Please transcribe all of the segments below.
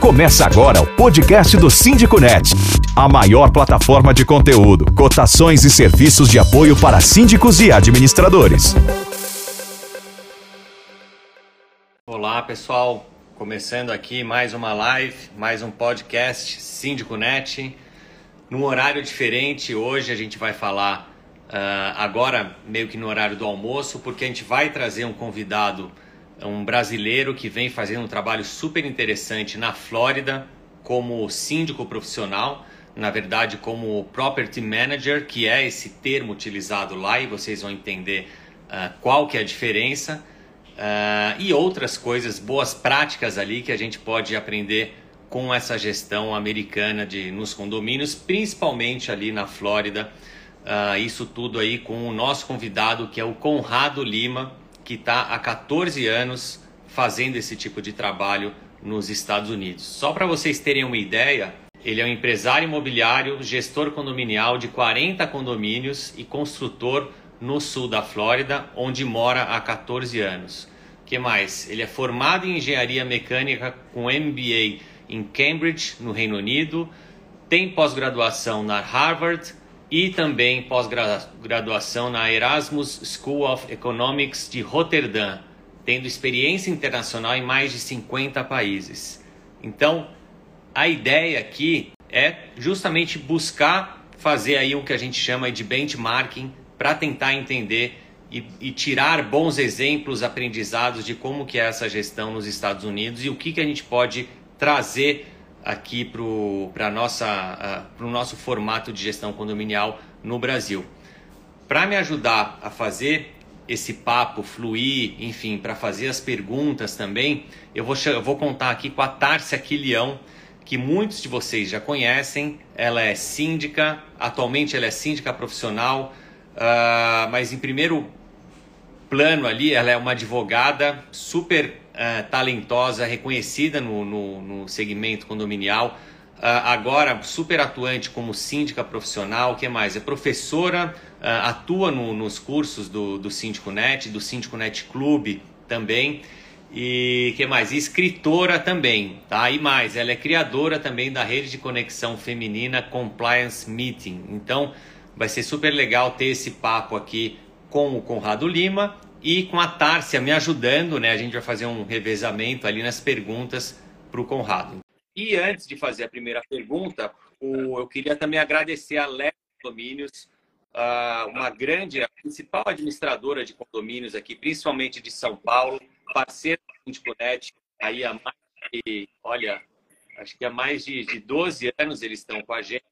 Começa agora o podcast do Síndico Net, a maior plataforma de conteúdo, cotações e serviços de apoio para síndicos e administradores. Olá, pessoal. Começando aqui mais uma live, mais um podcast Síndico Net. Num horário diferente, hoje a gente vai falar uh, agora meio que no horário do almoço, porque a gente vai trazer um convidado um brasileiro que vem fazendo um trabalho super interessante na Flórida como síndico profissional, na verdade como property manager, que é esse termo utilizado lá e vocês vão entender uh, qual que é a diferença uh, e outras coisas, boas práticas ali que a gente pode aprender com essa gestão americana de nos condomínios, principalmente ali na Flórida. Uh, isso tudo aí com o nosso convidado que é o Conrado Lima que está há 14 anos fazendo esse tipo de trabalho nos Estados Unidos. Só para vocês terem uma ideia, ele é um empresário imobiliário, gestor condominial de 40 condomínios e construtor no sul da Flórida, onde mora há 14 anos. que mais? Ele é formado em engenharia mecânica com MBA em Cambridge, no Reino Unido, tem pós-graduação na Harvard e também pós-graduação na Erasmus School of Economics de Roterdã, tendo experiência internacional em mais de 50 países. Então, a ideia aqui é justamente buscar fazer aí o que a gente chama de benchmarking para tentar entender e, e, tirar bons exemplos, aprendizados de como que é essa gestão nos Estados Unidos e o que, que a gente pode trazer aqui para o nosso formato de gestão condominial no Brasil. Para me ajudar a fazer esse papo fluir, enfim, para fazer as perguntas também, eu vou, eu vou contar aqui com a Tárcia Quilião, que muitos de vocês já conhecem. Ela é síndica, atualmente ela é síndica profissional, uh, mas em primeiro plano ali, ela é uma advogada super uh, talentosa, reconhecida no, no, no segmento condominial, uh, agora super atuante como síndica profissional, que mais? É professora, uh, atua no, nos cursos do, do Síndico Net, do Síndico Net Clube também, e que mais? Escritora também, tá? E mais, ela é criadora também da rede de conexão feminina Compliance Meeting. Então, vai ser super legal ter esse papo aqui com o Conrado Lima e com a Tárcia me ajudando, né? A gente vai fazer um revezamento ali nas perguntas para o Conrado. E antes de fazer a primeira pergunta, o, eu queria também agradecer a Léo Condomínios, uh, uma grande, a principal administradora de condomínios aqui, principalmente de São Paulo, parceira do Síndiconet, aí há mais de, olha, acho que há mais de, de 12 anos eles estão com a gente.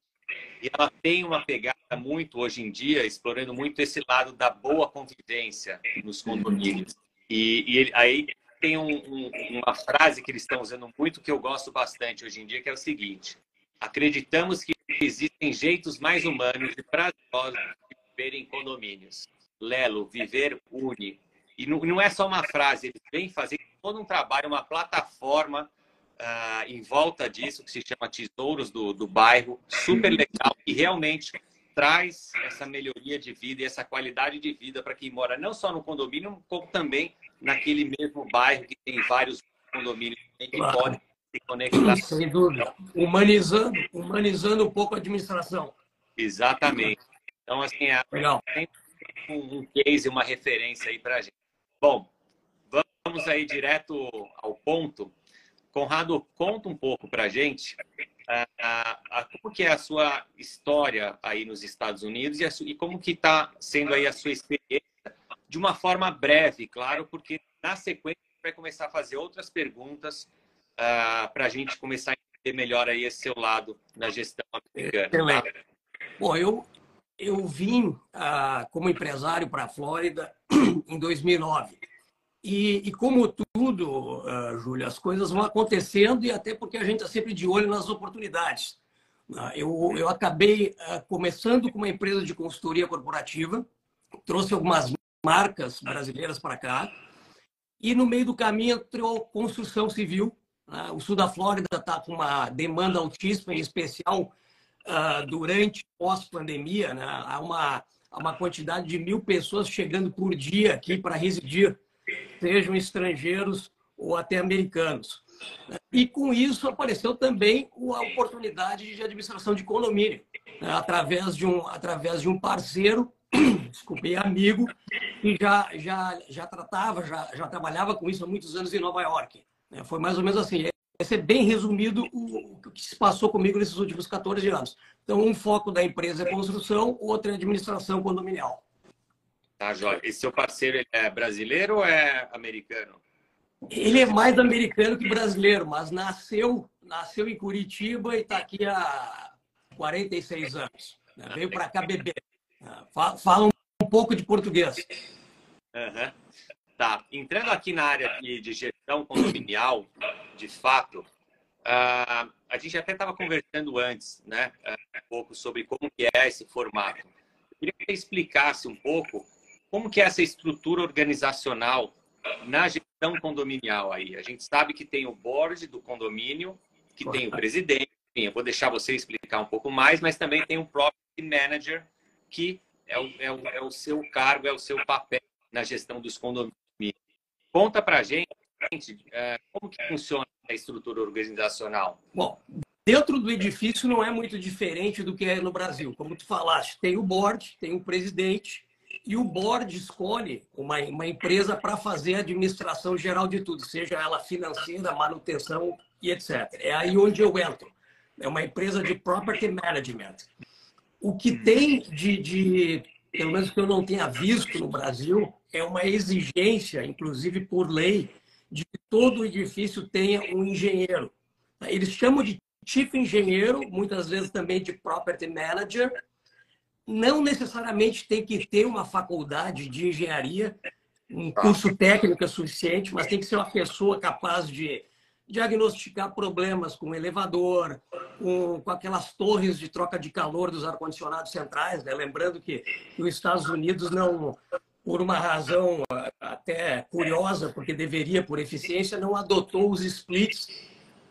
E ela tem uma pegada muito hoje em dia, explorando muito esse lado da boa convivência nos condomínios. E, e ele, aí tem um, um, uma frase que eles estão usando muito que eu gosto bastante hoje em dia, que é o seguinte: acreditamos que existem jeitos mais humanos e prazerosos de viver em condomínios. Lelo, viver une. E não, não é só uma frase, eles vêm fazendo todo um trabalho, uma plataforma uh, em volta disso, que se chama Tesouros do, do Bairro, super legal e realmente traz essa melhoria de vida e essa qualidade de vida para quem mora não só no condomínio, como também naquele mesmo bairro que tem vários condomínios que claro. podem se conectar. Sem dúvida. Humanizando, humanizando um pouco a administração. Exatamente. Então, assim, é Legal. tem um, um case, uma referência aí para a gente. Bom, vamos aí direto ao ponto. Conrado, conta um pouco para a gente uh, como que é a sua história aí nos Estados Unidos e, e como que está sendo aí a sua experiência de uma forma breve, claro, porque na sequência vai começar a fazer outras perguntas uh, para a gente começar a entender melhor aí esse seu lado na gestão americana. Tá? Bom, eu, eu vim uh, como empresário para a Flórida em 2009. E, e como tudo, uh, Júlia, as coisas vão acontecendo e até porque a gente está sempre de olho nas oportunidades. Uh, eu, eu acabei uh, começando com uma empresa de consultoria corporativa, trouxe algumas marcas brasileiras para cá, e no meio do caminho entrou construção civil. Né? O sul da Flórida está com uma demanda altíssima, em especial durante pós-pandemia. Né? Há uma, há uma quantidade de mil pessoas chegando por dia aqui para residir sejam estrangeiros ou até americanos. E com isso apareceu também a oportunidade de administração de condomínio, né? através, de um, através de um parceiro, desculpe, amigo, que já, já, já tratava, já, já trabalhava com isso há muitos anos em Nova York. Né? Foi mais ou menos assim. Esse é bem resumido o, o que se passou comigo nesses últimos 14 anos. Então, um foco da empresa é construção, outro é administração condominial. Tá, Jorge. E seu parceiro é brasileiro ou é americano? Ele é mais americano que brasileiro, mas nasceu, nasceu em Curitiba e está aqui há 46 anos. Né? Veio para cá beber. Fala um pouco de português. Uhum. Tá. Entrando aqui na área de gestão condominial, de fato, uh, a gente até estava conversando antes, né, uh, um pouco sobre como que é esse formato. Eu queria que você explicasse um pouco como que é essa estrutura organizacional na gestão condominial aí? A gente sabe que tem o board do condomínio, que tem o presidente, eu vou deixar você explicar um pouco mais, mas também tem o property manager, que é o, é o, é o seu cargo, é o seu papel na gestão dos condomínios. Conta para a gente é, como que funciona a estrutura organizacional. Bom, dentro do edifício não é muito diferente do que é no Brasil. Como tu falaste, tem o board, tem o presidente, e o board escolhe uma, uma empresa para fazer a administração geral de tudo, seja ela financeira, manutenção e etc. É aí onde eu entro. É uma empresa de property management. O que tem de, de pelo menos que eu não tenha visto no Brasil, é uma exigência, inclusive por lei, de que todo edifício tenha um engenheiro. Eles chamam de chief engenheiro, muitas vezes também de property manager, não necessariamente tem que ter uma faculdade de engenharia, um curso técnico é suficiente, mas tem que ser uma pessoa capaz de diagnosticar problemas com elevador, com, com aquelas torres de troca de calor dos ar-condicionados centrais. Né? Lembrando que os Estados Unidos não, por uma razão até curiosa, porque deveria por eficiência, não adotou os splits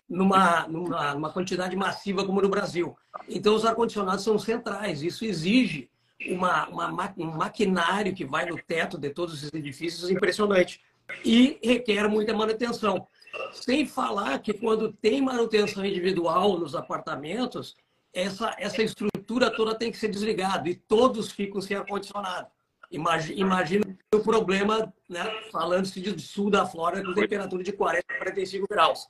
numa, numa, numa quantidade massiva como no Brasil. Então, os ar-condicionados são centrais. Isso exige uma, uma, um maquinário que vai no teto de todos os edifícios impressionante. E requer muita manutenção. Sem falar que quando tem manutenção individual nos apartamentos, essa, essa estrutura toda tem que ser desligada e todos ficam sem ar-condicionado. Imagina, o problema, né, falando-se de sul da Flórida, com temperatura de 40, 45 graus.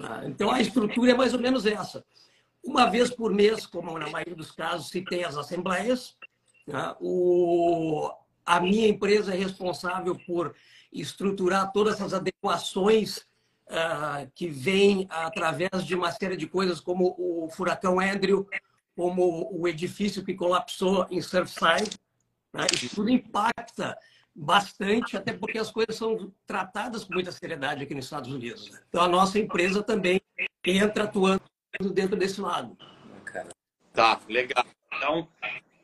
Ah, então, a estrutura é mais ou menos essa. Uma vez por mês, como na maioria dos casos, se tem as assembleias. Né, o, a minha empresa é responsável por estruturar todas essas adequações uh, que vêm através de uma série de coisas, como o furacão Andrew, como o edifício que colapsou em Surfside, né? Isso tudo impacta bastante, até porque as coisas são tratadas com muita seriedade aqui nos Estados Unidos. Né? Então, a nossa empresa também entra atuando dentro desse lado. Tá, legal. Então,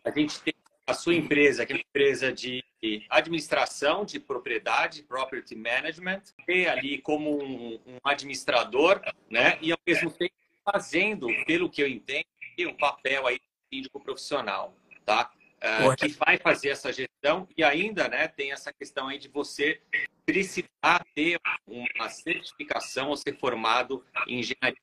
a gente tem a sua empresa, que é uma empresa de administração de propriedade, property management, e ali como um, um administrador, né? E ao mesmo tempo fazendo, pelo que eu entendo, um papel aí de síndico profissional, tá? Uh, que vai fazer essa gestão e ainda né, tem essa questão aí de você precisar ter uma certificação ou ser formado em engenharia,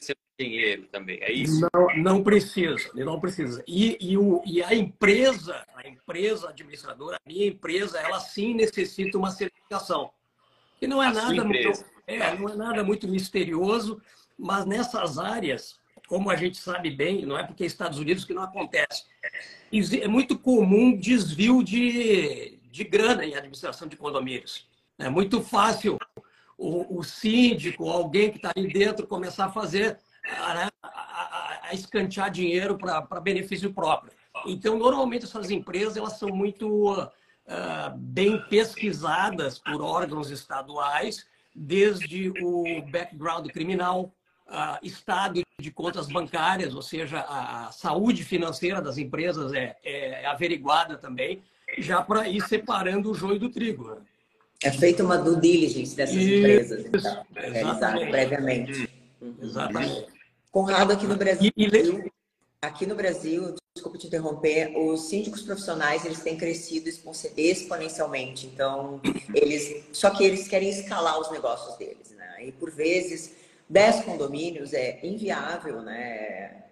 ser engenheiro também, é isso? Não, não precisa, não precisa. E, e, o, e a empresa, a empresa administradora, a minha empresa, ela sim necessita uma certificação. Que não é a nada muito, é, não é nada muito misterioso, mas nessas áreas como a gente sabe bem, não é porque é Estados Unidos que não acontece. É muito comum desvio de, de grana em administração de condomínios. É muito fácil o, o síndico, alguém que está ali dentro, começar a fazer, a, a, a escantear dinheiro para benefício próprio. Então, normalmente, essas empresas elas são muito uh, bem pesquisadas por órgãos estaduais, desde o background criminal, uh, estado de contas bancárias, ou seja, a saúde financeira das empresas é, é averiguada também, já para ir separando o joio do trigo. Né? É feita uma due diligence dessas Isso, empresas, então, realizada previamente. Uhum. Exatamente. Conrado, aqui no Brasil, e, aqui no Brasil, desculpa te interromper, os síndicos profissionais eles têm crescido exponencialmente. Então, eles, só que eles querem escalar os negócios deles, né? E por vezes 10 condomínios é inviável, né?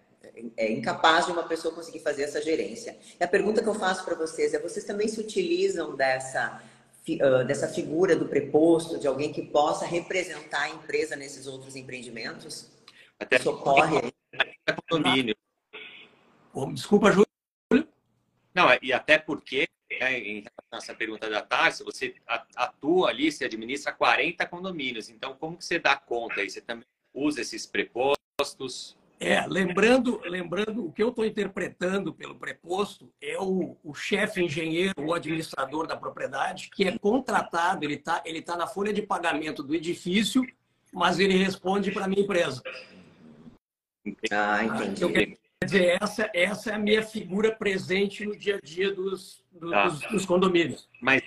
É incapaz de uma pessoa conseguir fazer essa gerência. E a pergunta que eu faço para vocês é: vocês também se utilizam dessa, dessa figura do preposto, de alguém que possa representar a empresa nesses outros empreendimentos? Até socorre. Até condomínio. Desculpa, Júlio. Não, e até porque, né, em essa pergunta da Tarso, você atua ali, você administra 40 condomínios. Então, como que você dá conta aí? Você também usa esses prepostos? É, lembrando, lembrando o que eu estou interpretando pelo preposto é o, o chefe engenheiro, o administrador da propriedade, que é contratado, ele está ele tá na folha de pagamento do edifício, mas ele responde para a minha empresa. Ah, entendi. Quer dizer, essa, essa é a minha figura presente no dia a dia dos, dos, tá. dos, dos condomínios. Mas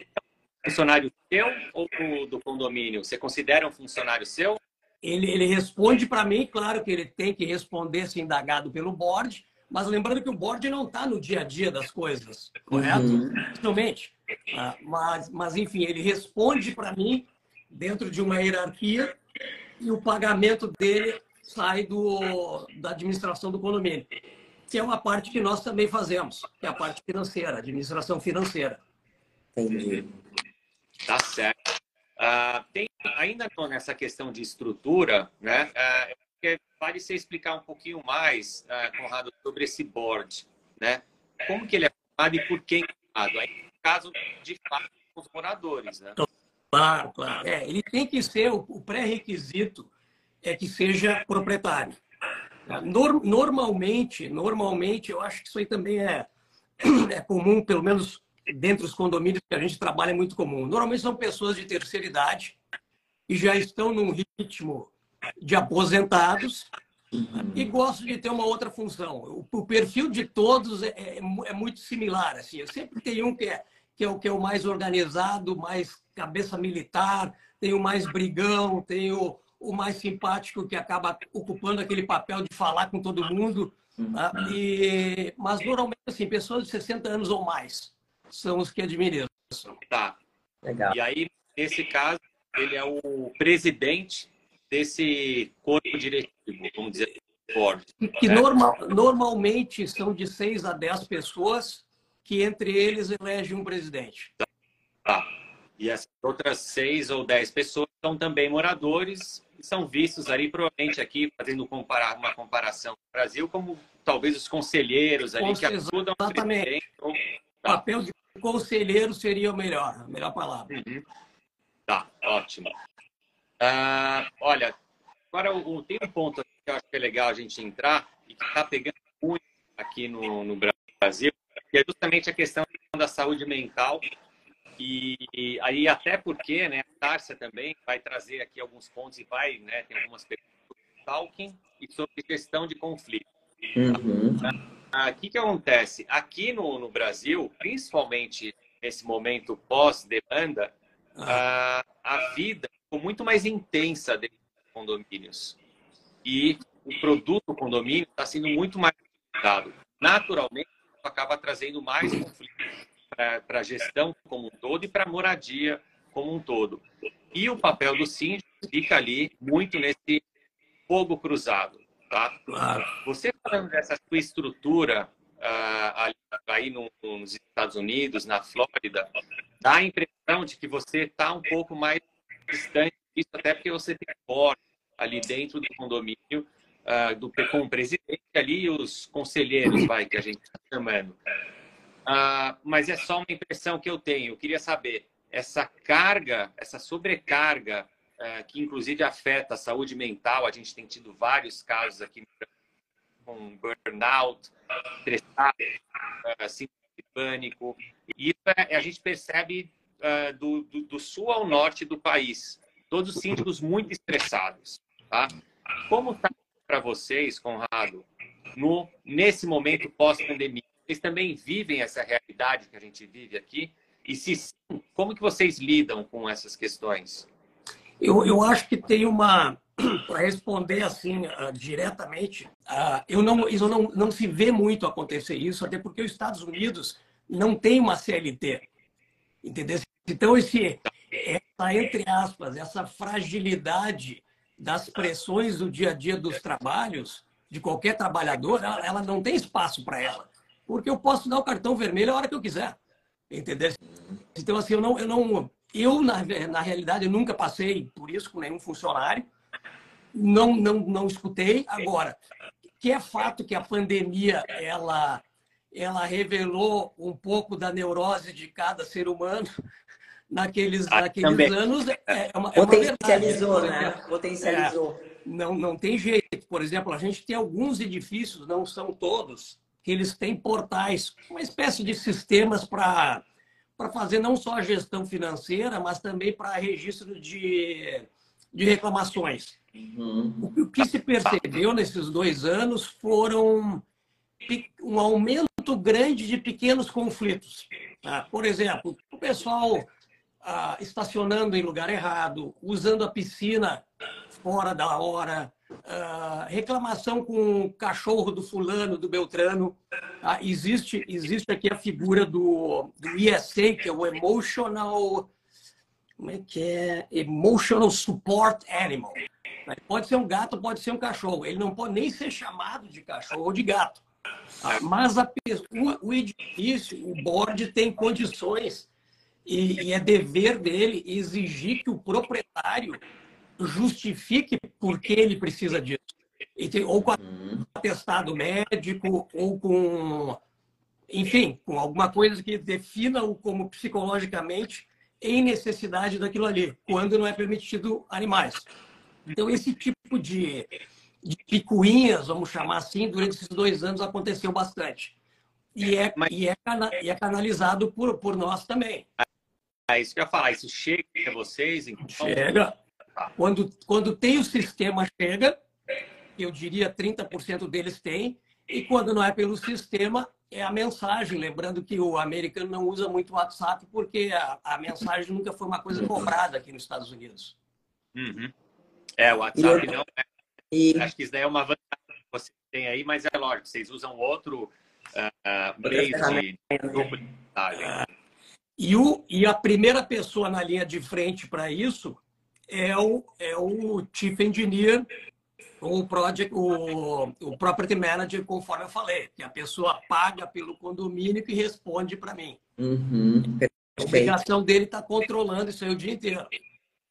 é funcionário seu ou do, do condomínio? Você considera um funcionário seu? Ele, ele responde para mim, claro que ele tem que responder se indagado pelo board, mas lembrando que o board não está no dia a dia das coisas, correto? Uhum. Realmente. Ah, mas, mas, enfim, ele responde para mim dentro de uma hierarquia e o pagamento dele sai do, da administração do condomínio, que é uma parte que nós também fazemos, que é a parte financeira, administração financeira. Entendi. Tá certo. Uh, tem ainda nessa questão de estrutura, né? Uh, vale você explicar um pouquinho mais, uh, Conrado, sobre esse board, né? Como que ele é formado e por quem é formado? Aí, no caso de fato, os moradores, né? Claro, claro. É, ele tem que ser o, o pré-requisito é que seja proprietário. Normalmente, normalmente, eu acho que isso aí também é, é comum, pelo menos dentro dos condomínios que a gente trabalha é muito comum. Normalmente são pessoas de terceira idade e já estão num ritmo de aposentados e gostam de ter uma outra função. O, perfil de todos é, é, é, muito similar. Assim. Eu sempre tenho um que é, que é, o, que é o mais organizado, mais cabeça militar, tem o mais brigão, tem o, o mais simpático que acaba ocupando aquele papel de falar com todo mundo. Tá? E, mas normalmente, assim, pessoas de 60 anos ou mais são os que administram. Tá. Legal. E aí, nesse caso, ele é o presidente desse corpo diretivo, vamos dizer board. Que normal, normalmente são de 6 a 10 pessoas que entre eles elegem um presidente. Tá. tá. E essas outras seis ou dez pessoas são também moradores são vistos ali, provavelmente aqui, fazendo comparar, uma comparação com o Brasil, como talvez os conselheiros ali que ajudam Exatamente. O papel de conselheiro seria o melhor, a melhor palavra. Uhum. Tá, ótimo. Uh, olha, agora tem um ponto que eu acho que é legal a gente entrar e que está pegando muito aqui no, no Brasil, que é justamente a questão da saúde mental e aí, até porque, né, a Tárcia também vai trazer aqui alguns pontos e vai, né, tem algumas perguntas sobre stalking e sobre gestão de conflito. Uhum. O ah, que, que acontece? Aqui no, no Brasil, principalmente nesse momento pós-demanda, ah. a, a vida ficou muito mais intensa dentro dos condomínios. E o produto condomínio está sendo muito mais utilizado. Naturalmente, acaba trazendo mais conflitos para a gestão como um todo e para a moradia como um todo. E o papel do síndico fica ali muito nesse fogo cruzado. Tá? Claro. Você falando dessa sua estrutura uh, aí nos Estados Unidos, na Flórida, dá a impressão de que você está um pouco mais distante disso, até porque você tem fora ali dentro do condomínio, uh, do, com o presidente ali e os conselheiros, vai, que a gente está chamando. Uh, mas é só uma impressão que eu tenho. Eu queria saber, essa carga, essa sobrecarga, uh, que inclusive afeta a saúde mental, a gente tem tido vários casos aqui com burnout, estressado, uh, síndrome de pânico. E isso é, a gente percebe uh, do, do, do, sul ao norte do país. Todos os síndicos muito estressados. Tá? Como está para vocês, Conrado, no, nesse momento pós-pandemia? Vocês também vivem essa realidade que a gente vive aqui? E se sim, como que vocês lidam com essas questões? Eu, eu acho que tem uma para responder assim uh, diretamente, uh, eu não, isso não, não se vê muito acontecer isso, até porque os Estados Unidos não tem uma CLT, entendeu? Então esse essa entre aspas essa fragilidade das pressões do dia a dia dos trabalhos, de qualquer trabalhador, ela, ela não tem espaço para ela. Porque eu posso dar o cartão vermelho a hora que eu quiser. Entendeu? Então, assim, eu não. Eu, não, eu na, na realidade, eu nunca passei por isso com nenhum funcionário. Não, não, não escutei. Agora, que é fato que a pandemia ela, ela revelou um pouco da neurose de cada ser humano naqueles, ah, naqueles anos. É, é uma, é Potencializou, uma né? Potencializou. É, não, não tem jeito. Por exemplo, a gente tem alguns edifícios, não são todos, que eles têm portais, uma espécie de sistemas para para fazer não só a gestão financeira, mas também para registro de, de reclamações. Uhum. O que se percebeu nesses dois anos foram um aumento grande de pequenos conflitos. Tá? Por exemplo, o pessoal ah, estacionando em lugar errado, usando a piscina fora da hora, ah, reclamação com o cachorro do fulano, do Beltrano. Ah, existe, existe aqui a figura do, do ESA, que é o Emotional. Como é que é? Emotional Support Animal. Pode ser um gato, pode ser um cachorro. Ele não pode nem ser chamado de cachorro ou de gato. Ah, mas a, o, o edifício, o board tem condições e é dever dele exigir que o proprietário justifique por que ele precisa disso. Ou com uhum. atestado médico, ou com, enfim, com alguma coisa que defina-o como psicologicamente em necessidade daquilo ali, quando não é permitido animais. Então, esse tipo de, de picuinhas, vamos chamar assim, durante esses dois anos aconteceu bastante. E é, Mas... e é, e é canalizado por, por nós também. É isso que eu ia falar. Isso chega a vocês? Então... Chega. Quando, quando tem o sistema, chega. Eu diria 30% deles tem. E quando não é pelo sistema, é a mensagem. Lembrando que o americano não usa muito o WhatsApp porque a, a mensagem nunca foi uma coisa cobrada aqui nos Estados Unidos. Uhum. É, o WhatsApp e... não é. E... Acho que isso daí é uma vantagem que você tem aí, mas é lógico, vocês usam outro uh, meio de grupo de mensagem. E, o, e a primeira pessoa na linha de frente para isso é o, é o Chief Engineer, o, project, o, o Property Manager, conforme eu falei, que a pessoa paga pelo condomínio e responde para mim. Uhum. A obrigação dele está controlando isso aí o dia inteiro.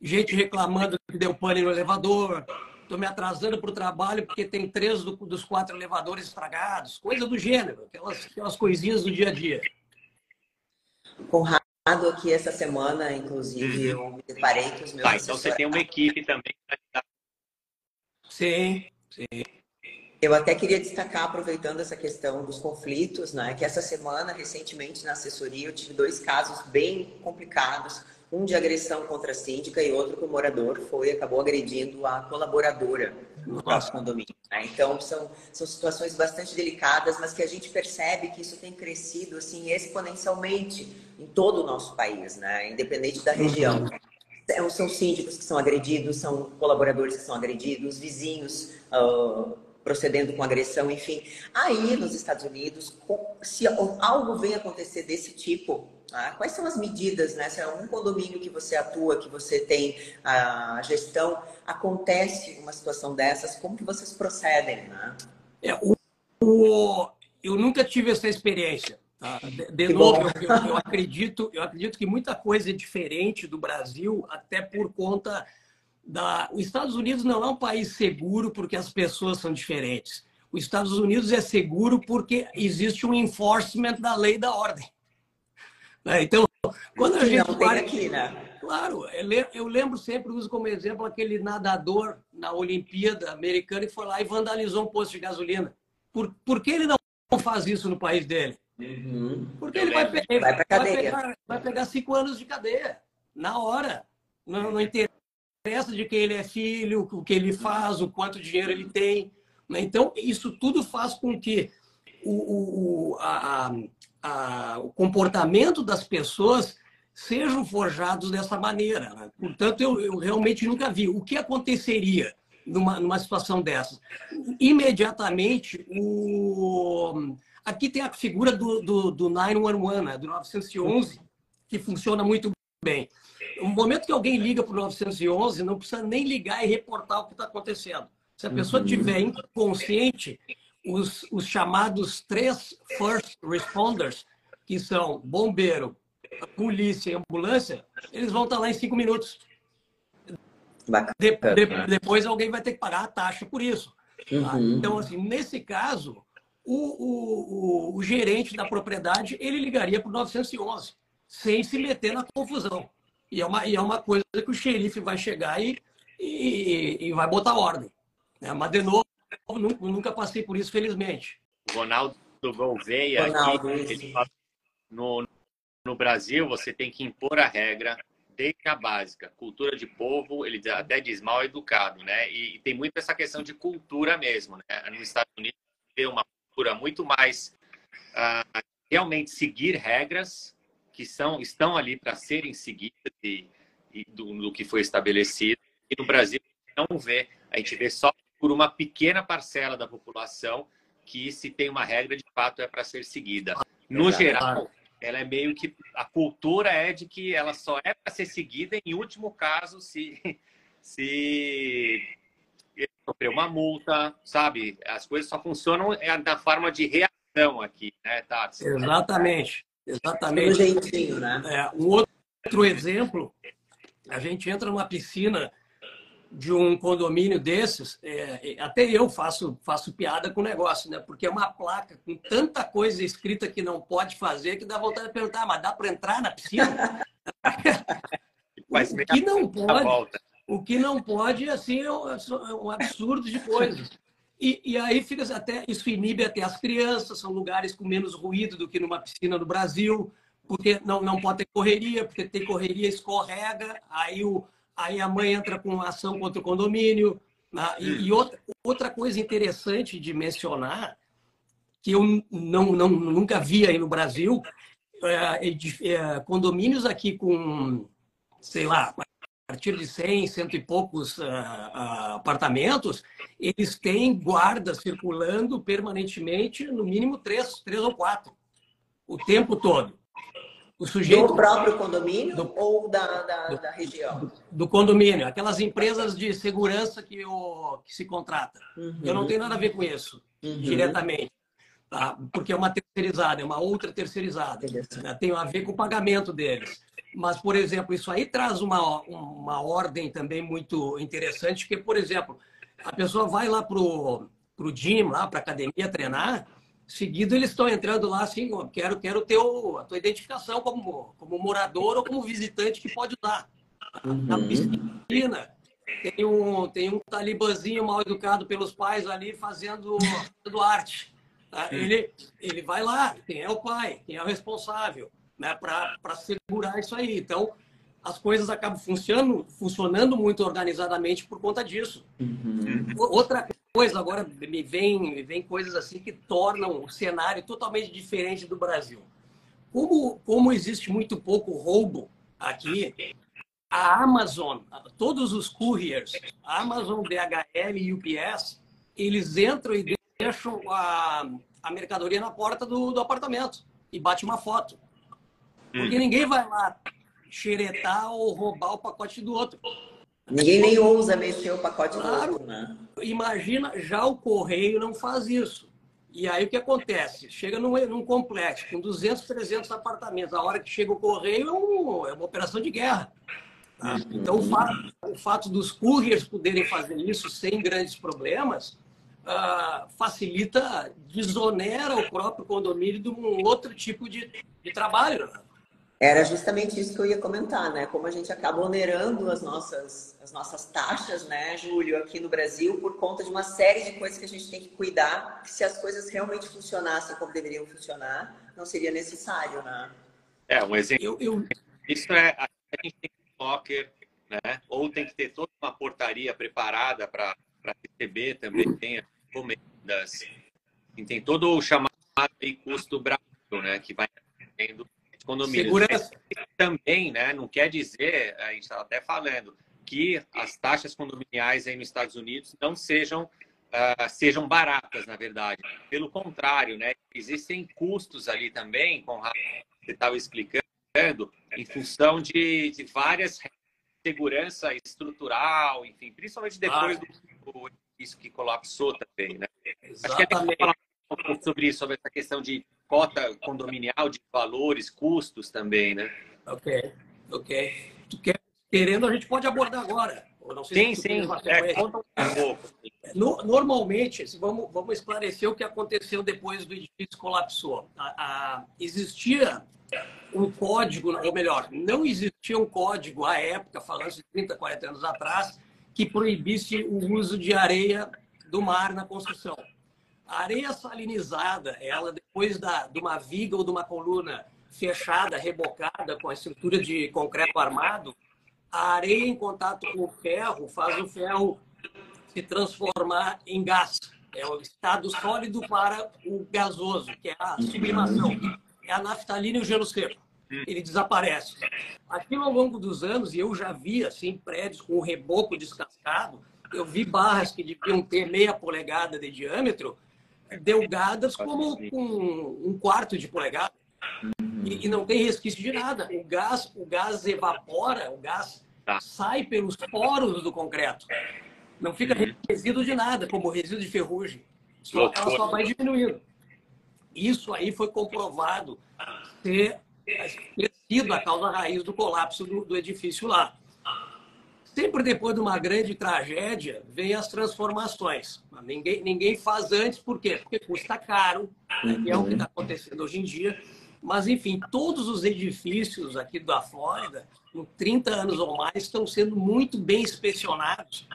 Gente reclamando que deu pane no elevador, estou me atrasando para o trabalho porque tem três do, dos quatro elevadores estragados, coisa do gênero, aquelas, aquelas coisinhas do dia a dia. Conrado aqui essa semana, inclusive, uhum. eu me deparei que os meus. Tá, então você tem uma equipe também. Sim, sim. Eu até queria destacar, aproveitando essa questão dos conflitos, né, que essa semana, recentemente, na assessoria, eu tive dois casos bem complicados um de agressão contra a síndica e outro que o morador foi acabou agredindo a colaboradora do nosso condomínio. Né? Então são, são situações bastante delicadas, mas que a gente percebe que isso tem crescido assim exponencialmente em todo o nosso país, né? independente da região. Uhum. São síndicos que são agredidos, são colaboradores que são agredidos, vizinhos uh, procedendo com agressão, enfim. Aí nos Estados Unidos, se algo vem acontecer desse tipo, ah, quais são as medidas, né? Se é um condomínio que você atua, que você tem a gestão, acontece uma situação dessas, como que vocês procedem, né? É, o, o, eu nunca tive essa experiência. Tá? De, de novo, eu, eu, acredito, eu acredito que muita coisa é diferente do Brasil, até por conta da. Os Estados Unidos não é um país seguro porque as pessoas são diferentes. Os Estados Unidos é seguro porque existe um enforcement da lei da ordem. Né? Então, quando a gente fala aqui, né? Claro, eu lembro sempre, uso como exemplo aquele nadador na Olimpíada americana e foi lá e vandalizou um posto de gasolina. Por, por que ele não faz isso no país dele? Uhum. Porque ele vai, pegar, vai, vai, pegar, vai pegar cinco anos de cadeia, na hora. Não, não interessa de quem ele é filho, o que ele faz, o quanto dinheiro ele tem. Né? Então, isso tudo faz com que o, o, a, a, o comportamento das pessoas sejam forjados dessa maneira. Né? Portanto, eu, eu, realmente nunca vi. O que aconteceria numa, numa situação dessas? Imediatamente, o... aqui tem a figura do, do, do 911, né? do 911, que funciona muito bem. no momento que alguém liga para o 911, não precisa nem ligar e reportar o que está acontecendo. Se a pessoa uhum. tiver inconsciente, os, os chamados três first responders, que são bombeiro, polícia e ambulância, eles vão estar lá em cinco minutos. De, de, depois alguém vai ter que pagar a taxa por isso. Tá? Uhum. Então, assim, nesse caso, o, o, o, gerente da propriedade ele ligaria para o 911, sem se meter na confusão. E é uma, e é uma coisa que o xerife vai chegar e, e, e vai botar ordem. Né? Mas, de novo, nunca passei por isso, felizmente. O Ronaldo Gouveia, Ronaldo, aqui, ele fala, no, no Brasil, você tem que impor a regra desde a básica. Cultura de povo, ele até diz mal educado, né? E, e tem muito essa questão de cultura mesmo, né? Nos Estados Unidos, tem uma cultura muito mais uh, realmente seguir regras que são, estão ali para serem seguidas e, e do, do, que foi estabelecido. E no Brasil, não vê. A gente vê só por uma pequena parcela da população que se tem uma regra, de fato, é para ser seguida. No geral, ela é meio que a cultura é de que ela só é para ser seguida em último caso se se sofrer uma multa, sabe? As coisas só funcionam é da forma de reação aqui, né, Tati? Exatamente, exatamente. Um jeitinho, né? É, um outro exemplo, a gente entra numa piscina de um condomínio desses, é, é, até eu faço, faço piada com o negócio, né? Porque é uma placa com tanta coisa escrita que não pode fazer que dá vontade de perguntar, ah, mas dá para entrar na piscina? o que não pode, o que não pode, assim, é um, é um absurdo de coisas. E, e, aí fica até isso inibe até as crianças, são lugares com menos ruído do que numa piscina no Brasil, porque não, não pode ter correria, porque tem correria escorrega, aí o, aí a mãe entra com ação contra o condomínio. Né? E, e, outra, outra coisa interessante de mencionar, que eu não, não, nunca vi aí no Brasil, é, é, condomínios aqui com, sei lá, a partir de 100, cento e poucos uh, uh, apartamentos, eles têm guardas circulando permanentemente, no mínimo três, três ou quatro, o tempo todo. O sujeito, do próprio condomínio do, ou da, da, do, da região? Do, do, condomínio, aquelas empresas de segurança que, o, que se contrata. Uhum. Eu não tenho nada a ver com isso, uhum. diretamente. Tá? Porque é uma terceirizada, é uma outra terceirizada. Né? Tem a ver com o pagamento deles. Mas, por exemplo, isso aí traz uma, uma ordem também muito interessante, que, por exemplo, a pessoa vai lá para o gym, lá para a academia treinar, Seguido, eles estão entrando lá assim, quero, quero ter o, a tua identificação como, como morador ou como visitante que pode usar. Uhum. Na piscina, tem um, tem um talibanzinho mal educado pelos pais ali fazendo, fazendo arte. Tá? Ele, ele vai lá, quem é o pai, quem é o responsável, né? para segurar isso aí. Então, as coisas acabam funcionando, funcionando muito organizadamente por conta disso. Uhum. Outra coisa, agora me vem, me vem coisas assim que tornam o cenário totalmente diferente do Brasil. Como, como existe muito pouco roubo aqui, a Amazon, todos os couriers, a Amazon, DHL e UPS, eles entram e deixam a, a mercadoria na porta do, do apartamento e bate uma foto. Porque hum. ninguém vai lá xeretar ou roubar o pacote do outro. Ninguém nem ousa mexer o pacote claro. do outro, né? Imagina, já o correio não faz isso. E aí o que acontece? Chega num, num complexo com 200, 300 apartamentos. A hora que chega o correio é, um, é uma operação de guerra. Tá? Uhum. Então, o fato, o fato, dos couriers poderem fazer isso sem grandes problemas uh, facilita, desonera o próprio condomínio de um outro tipo de, de trabalho. Né? Era justamente isso que eu ia comentar, né? Como a gente acaba onerando as nossas, as nossas taxas, né, Júlio, aqui no Brasil, por conta de uma série de coisas que a gente tem que cuidar, que se as coisas realmente funcionassem como deveriam funcionar, não seria necessário, né? É, um exemplo. Eu, eu... Isso é, a gente tem que locker, né? Ou tem que ter toda uma portaria preparada para receber também, tem as encomendas, tem todo o chamado custo Brasil, né? Que vai tendo condomínios. Segurança. Também, né, não quer dizer, a gente estava até falando, que as taxas condominiais aí nos Estados Unidos não sejam, uh, sejam baratas, na verdade. Pelo contrário, né, existem custos ali também, com você estava explicando, em função de, de várias segurança estrutural, enfim, principalmente depois ah. do, isso que colapsou também, né? Exatamente. Acho que é falar um pouco sobre isso, sobre essa questão de cota condominial, de valores, custos também, né? Ok, ok. Quer, querendo, a gente pode abordar agora. sim, sim. É, conta um pouco. No, normalmente, vamos, vamos esclarecer o que aconteceu depois do edifício colapsou. A, a, existia um código, ou melhor, não existia um código à época, falando de 30, 40 anos atrás, que proibisse o uso de areia do mar na construção. A areia salinizada, ela depois da, de uma viga ou de uma coluna fechada, rebocada com a estrutura de concreto armado, a areia em contato com o ferro faz o ferro se transformar em gás. É o estado sólido para o gasoso, que é a sublimação. É a naftalina e o gelo seco. Ele desaparece. Aquilo ao longo dos anos, e eu já vi assim, prédios com o reboco descascado, eu vi barras que deviam ter meia polegada de diâmetro, delgadas como com um quarto de polegada. E, e, não tem resquício de nada. O gás, o gás evapora, o gás tá. sai pelos poros do concreto. Não fica uhum. resíduo de nada, como resíduo de ferrugem. Só, ela só vai diminuindo. Isso aí foi comprovado ter, ter sido a causa raiz do colapso do, do edifício lá. Sempre depois de uma grande tragédia, vem as transformações. Ninguém, ninguém faz antes, por quê? Porque custa caro, né? é o que está acontecendo hoje em dia. Mas, enfim, todos os edifícios aqui da Flórida, com 30 anos ou mais, estão sendo muito bem inspecionados,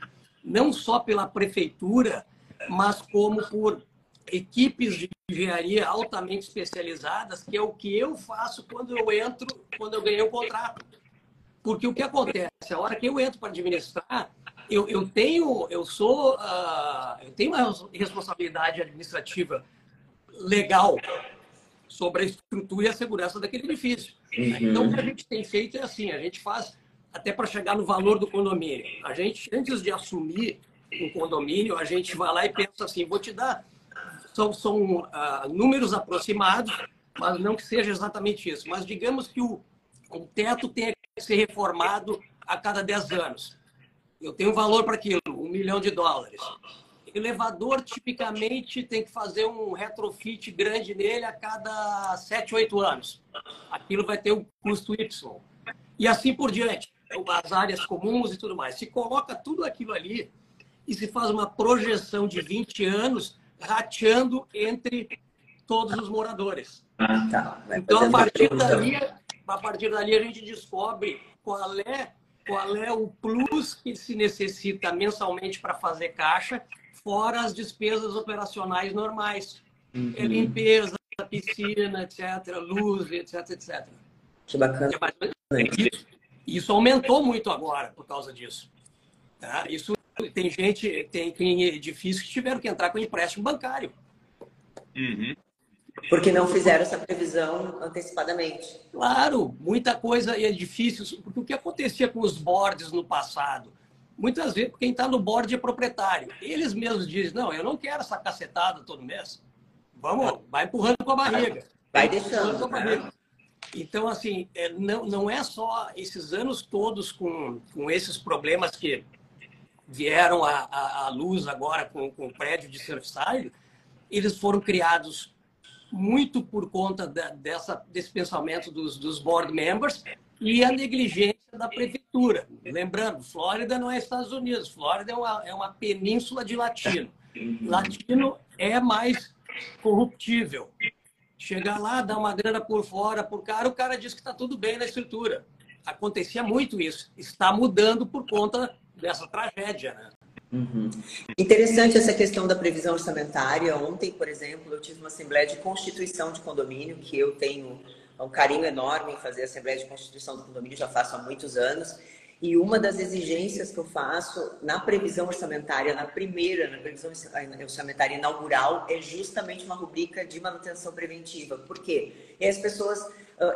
não só pela prefeitura, mas como por equipes de engenharia altamente especializadas, que é o que eu faço quando eu entro, quando eu ganhei o contrato. Porque o que acontece? A hora que eu entro para administrar, eu, eu tenho, eu sou, uh, eu tenho uma responsabilidade administrativa legal sobre a estrutura e a segurança daquele edifício. Uhum. Então, o que a gente tem feito é assim, a gente faz até para chegar no valor do condomínio. A gente, antes de assumir um condomínio, a gente vai lá e pensa assim, vou te dar, são, são uh, números aproximados, mas não que seja exatamente isso. Mas digamos que o, o teto tenha ser reformado a cada 10 anos. Eu tenho valor para aquilo, um milhão de dólares. Elevador, tipicamente, tem que fazer um retrofit grande nele a cada 7, 8 anos. Aquilo vai ter um custo Y. E assim por diante. As áreas comuns e tudo mais. Se coloca tudo aquilo ali e se faz uma projeção de 20 anos, rateando entre todos os moradores. Ah, tá. Então, a partir dali, a partir dali a gente descobre qual é, qual é o plus que se necessita mensalmente para fazer caixa, fora as despesas operacionais normais. Uhum. É limpeza, piscina, etc., luz, etc, etc. Que bacana. É isso, isso aumentou muito agora por causa disso. Tá? Isso tem gente, tem, tem edifícios que tiveram que entrar com empréstimo bancário. Uhum. Porque não fizeram essa previsão antecipadamente. Claro, muita coisa é difícil. Porque o que acontecia com os boards no passado? Muitas vezes, quem está no board é proprietário. Eles mesmos dizem, não, eu não quero essa cacetada todo mês. Vamos, vai empurrando com a barriga. Vai, vai deixando. Né? Então, assim, é, não, não é só esses anos todos com, com esses problemas que vieram à, à, à luz agora com, com o prédio de Surfside, eles foram criados muito por conta da, dessa, desse pensamento dos, dos board members e a negligência da prefeitura. Lembrando, Flórida não é Estados Unidos, Flórida é uma, é uma península de latino. Latino é mais corruptível. Chegar lá, dar uma grana por fora, por cara, o cara diz que está tudo bem na estrutura. Acontecia muito isso. Está mudando por conta dessa tragédia, né? Uhum. Interessante essa questão da previsão orçamentária. Ontem, por exemplo, eu tive uma assembleia de constituição de condomínio, que eu tenho um carinho enorme em fazer assembleia de constituição do condomínio, já faço há muitos anos. E uma das exigências que eu faço na previsão orçamentária, na primeira, na previsão orçamentária inaugural, é justamente uma rubrica de manutenção preventiva. Por quê? E as pessoas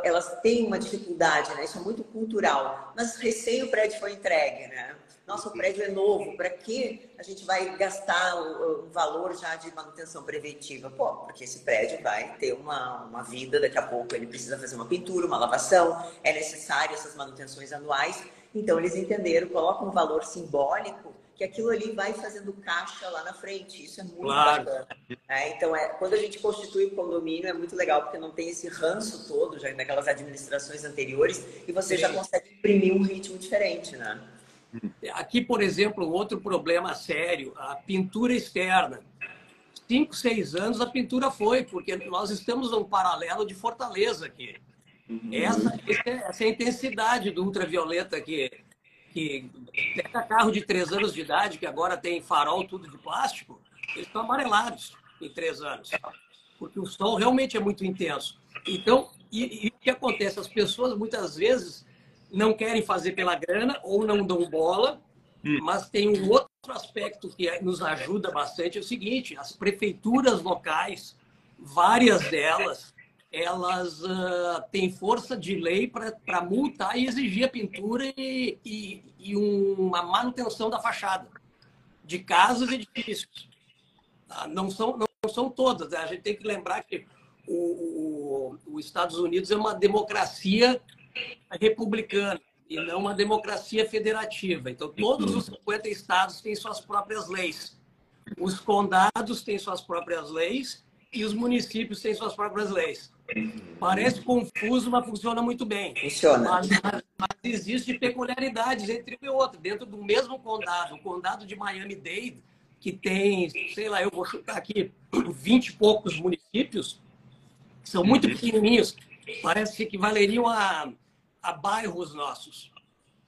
elas têm uma dificuldade, né? Isso é muito cultural. Mas recém o prédio foi entregue, né? Nossa, o prédio é novo, para que a gente vai gastar o, o, valor já de manutenção preventiva? Pô, porque esse prédio vai ter uma, uma vida, daqui a pouco ele precisa fazer uma pintura, uma lavação, é necessário essas manutenções anuais. Então, eles entenderam, colocam um valor simbólico que aquilo ali vai fazendo caixa lá na frente. Isso é muito claro. bacana. É, então, é, quando a gente constitui o condomínio, é muito legal, porque não tem esse ranço todo já daquelas administrações anteriores e você Sim. já consegue imprimir um ritmo diferente, né? Aqui, por exemplo, outro problema sério, a pintura externa. Cinco, seis anos a pintura foi, porque nós estamos num paralelo de Fortaleza aqui. Uhum. Essa, essa é a intensidade do ultravioleta que, que pega carro de três anos de idade, que agora tem farol tudo de plástico, eles estão amarelados em três anos. Porque o sol realmente é muito intenso. Então, e, e o que acontece? As pessoas muitas vezes não querem fazer pela grana ou não dão bola, hum. mas tem um outro aspecto que nos ajuda bastante, é o seguinte, as prefeituras locais, várias delas, elas uh, têm força de lei para multar e exigir a pintura e, e, e, uma manutenção da fachada de casas e edifícios. Ah, não são, não são todas. Né? A gente tem que lembrar que o, o, os Estados Unidos é uma democracia republicana e não uma democracia federativa. Então, todos os 50 estados têm suas próprias leis. Os condados têm suas próprias leis e os municípios têm suas próprias leis. Parece confuso, mas funciona muito bem. Funciona. Mas, mas, mas existem peculiaridades entre um e outro. Dentro do mesmo condado, o condado de Miami-Dade, que tem, sei lá, eu vou chutar aqui, 20 e poucos municípios, que são muito uhum. pequenininhos, parece que valeriam a, a bairros nossos.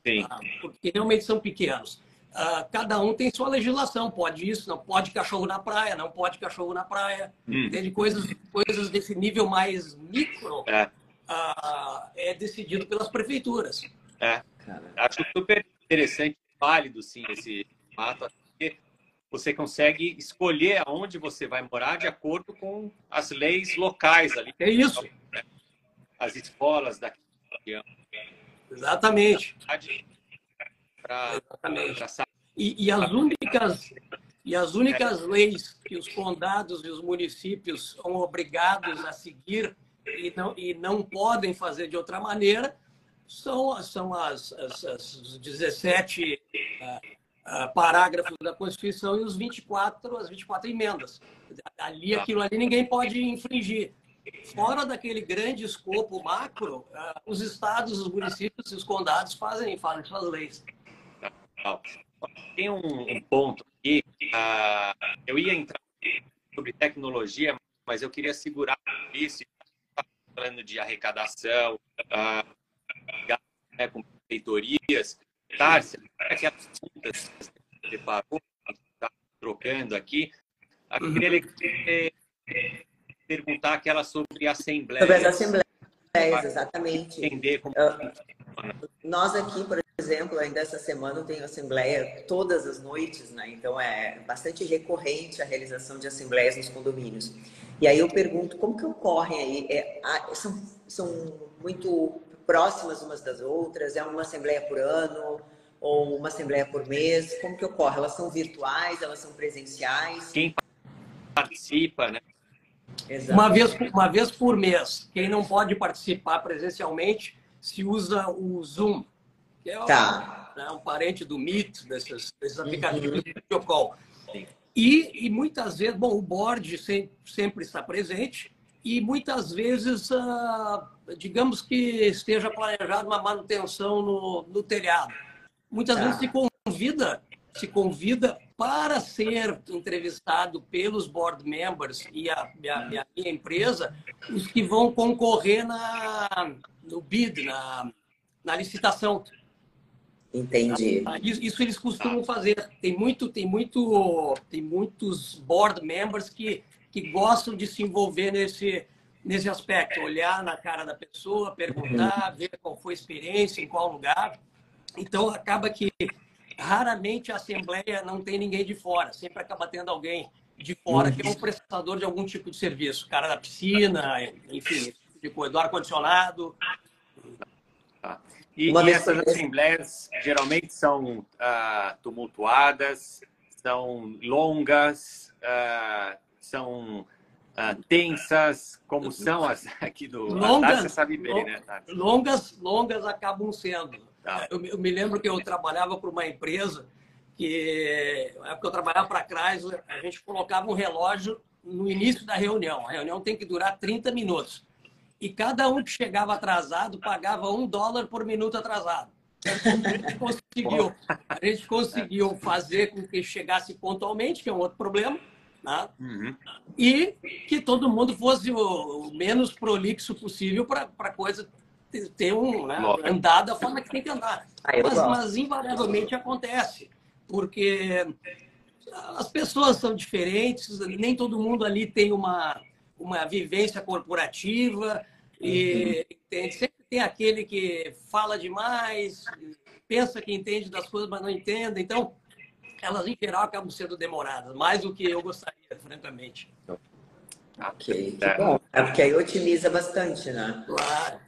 Sim. Ah, porque realmente são pequenos. Uh, cada um tem sua legislação, pode isso, não pode cachorro na praia, não pode cachorro na praia. Hum. Tem coisas, coisas desse nível mais micro é. Uh, é decidido pelas prefeituras. É. Acho super interessante, válido sim esse fato, porque você consegue escolher aonde você vai morar de acordo com as leis locais ali. É isso. As escolas daqui. Exatamente. Exatamente. Pra e, e, as únicas e as únicas leis que os condados e os municípios são obrigados a seguir e não, e não podem fazer de outra maneira são, são as, as, as 17 uh, uh, parágrafos da Constituição e os 24, as 24 emendas. Ali, aquilo ali ninguém pode infringir. Fora daquele grande escopo macro, uh, os estados, os municípios e os condados fazem, fazem suas leis. Tem um, um ponto aqui. Uh, eu ia entrar sobre tecnologia, mas eu queria segurar isso. Falando de arrecadação, uh, né, com feitorias. Tárcia, aquelas contas que você preparou, está trocando aqui. Eu uhum. queria perguntar aquela sobre assembleia. Sobre as assembleias, exatamente. Entender como. Uh, nós aqui, por exemplo, ainda essa semana eu tenho assembleia todas as noites, né? Então é bastante recorrente a realização de assembleias nos condomínios. E aí eu pergunto como que ocorrem aí? É, são, são muito próximas umas das outras? É uma assembleia por ano? Ou uma assembleia por mês? Como que ocorre? Elas são virtuais? Elas são presenciais? Quem participa, né? Uma vez, uma vez por mês. Quem não pode participar presencialmente se usa o Zoom que é tá. um, né, um parente do Meet, desses, desses aplicativos uhum. de video call. E, e, muitas vezes, bom, o board sempre, sempre está presente e muitas vezes, ah, digamos que esteja planejada uma manutenção no, no telhado. Muitas tá. vezes se convida, se convida para ser entrevistado pelos board members e a, a, a minha empresa, os que vão concorrer na, no bid, na, na licitação. Entendi. Ah, isso eles costumam fazer. Tem muito, tem muito, tem muitos board members que, que gostam de se envolver nesse nesse aspecto, olhar na cara da pessoa, perguntar, uhum. ver qual foi a experiência, em qual lugar. Então acaba que raramente a assembleia não tem ninguém de fora, sempre acaba tendo alguém de fora que é um prestador de algum tipo de serviço, cara da piscina, enfim, tipo do ar-condicionado. Tá. E, e essas assembleias geralmente são uh, tumultuadas, são longas, uh, são uh, tensas, como são as aqui do longas, você sabe bem, né, Tati? Longas, longas acabam sendo. Tá. Eu, eu, me lembro que eu trabalhava para uma empresa que, na época eu trabalhava para a Chrysler, a gente colocava um relógio no início da reunião. A reunião tem que durar 30 minutos. E cada um que chegava atrasado pagava um dólar por minuto atrasado. A gente conseguiu, a gente conseguiu fazer com que chegasse pontualmente, que é um outro problema, né? uhum. e que todo mundo fosse o menos prolixo possível para a coisa ter um né, andar da forma que tem que andar. Ah, mas, mas invariavelmente acontece, porque as pessoas são diferentes, nem todo mundo ali tem uma, uma vivência corporativa, e uhum. tem, sempre tem aquele que fala demais, pensa que entende das coisas, mas não entende. Então, elas em geral acabam sendo demoradas, mais do que eu gostaria, francamente. Ok, que bom. É porque aí otimiza bastante, né? Claro.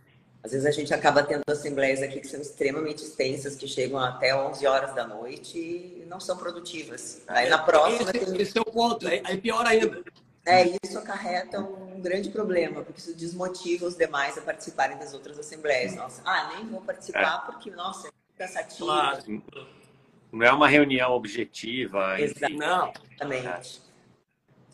Às vezes a gente acaba tendo assembleias aqui que são extremamente extensas, que chegam até 11 horas da noite e não são produtivas. Aí na próxima. Esse, tem... esse é o ponto, aí pior ainda. É, isso acarreta um grande problema, porque isso desmotiva os demais a participarem das outras assembleias. Nossa, ah, nem vou participar é. porque, nossa, é cansativo. Claro. Não é uma reunião objetiva. Exatamente. Não. Exatamente.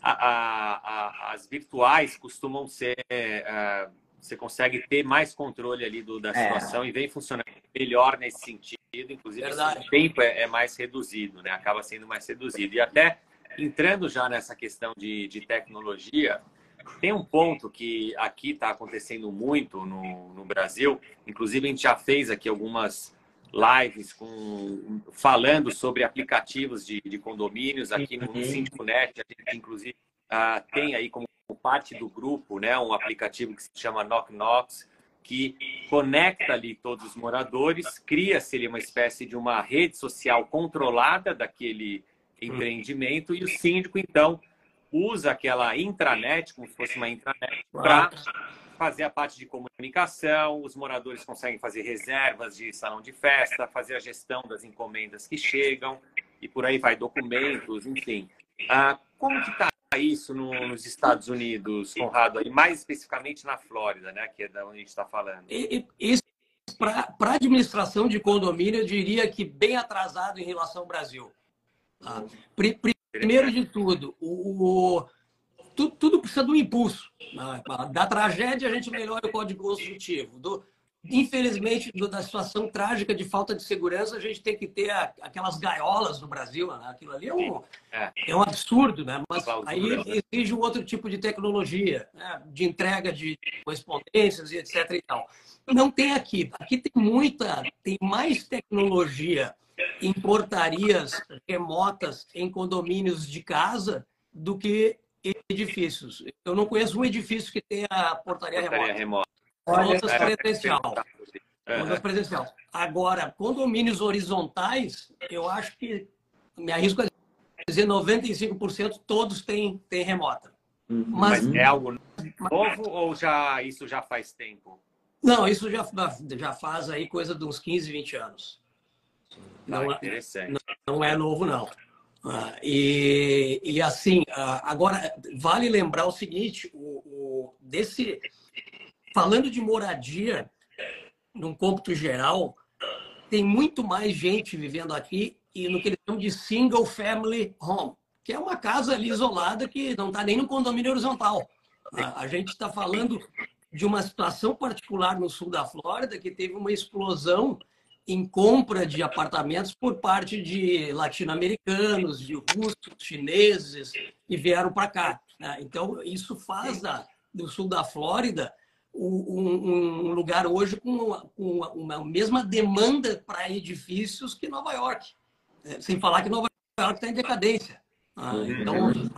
A, a, a, as virtuais costumam ser. Uh, você consegue ter mais controle ali do, da é. situação é. e vem funcionando melhor nesse sentido. Inclusive, o tempo é, é, mais reduzido, né? Acaba sendo mais reduzido. E até entrando já nessa questão de, de tecnologia, tem um ponto que aqui está acontecendo muito no, no Brasil. Inclusive, a gente já fez aqui algumas lives com, falando sobre aplicativos de, de condomínios aqui no uhum. Net. A gente, inclusive, uh, tem aí como parte do grupo né, um aplicativo que se chama Knock Knocks, que conecta ali todos os moradores, cria-se uma espécie de uma rede social controlada daquele empreendimento e o síndico, então, usa aquela intranet, como se fosse uma intranet, para fazer a parte de comunicação, os moradores conseguem fazer reservas de salão de festa, fazer a gestão das encomendas que chegam e por aí vai, documentos, enfim. Ah, como que está isso no, nos Estados Unidos, Conrado, e mais especificamente na Flórida, né, que é da onde a gente está falando? Isso para a administração de condomínio, eu diria que bem atrasado em relação ao Brasil. Tá? Primeiro de tudo, o, tudo, tudo, precisa do impulso. Né? Da tragédia, a gente melhora o código construtivo. Do, infelizmente, da situação trágica de falta de segurança, a gente tem que ter aquelas gaiolas no Brasil. Né? Aquilo ali é um, é. é um absurdo, né? mas aí exige um outro tipo de tecnologia, né? de entrega de correspondências e etc. E tal. Não tem aqui. Aqui tem muita, tem mais tecnologia em portarias remotas em condomínios de casa do que edifícios. Eu não conheço um edifício que tenha portaria, portaria remota. remota. Todas é, presencial. Todas presencial. Agora, condomínios horizontais, eu acho que, me arrisco a dizer, 95% todos têm, têm remota. Uhum. Mas, Mas é algo novo ou já, isso já faz tempo? Não, isso já, já faz aí coisa de uns 15, 20 anos. Não, é, não, não é novo, não. Ah, e, e assim, ah, agora vale lembrar o seguinte: o, o, desse, falando de moradia, num cômputo geral, tem muito mais gente vivendo aqui e no que eles chamam de single family home, que é uma casa ali isolada que não está nem no condomínio horizontal. Ah, a gente está falando de uma situação particular no sul da Flórida que teve uma explosão em compra de apartamentos por parte de latino-americanos, de russos, chineses, e vieram para cá. Né? Então, isso faz da, do sul da Flórida um, um lugar hoje com uma, com uma mesma demanda para edifícios que Nova York. Né? Sem falar que Nova York está em decadência. Uhum. Então,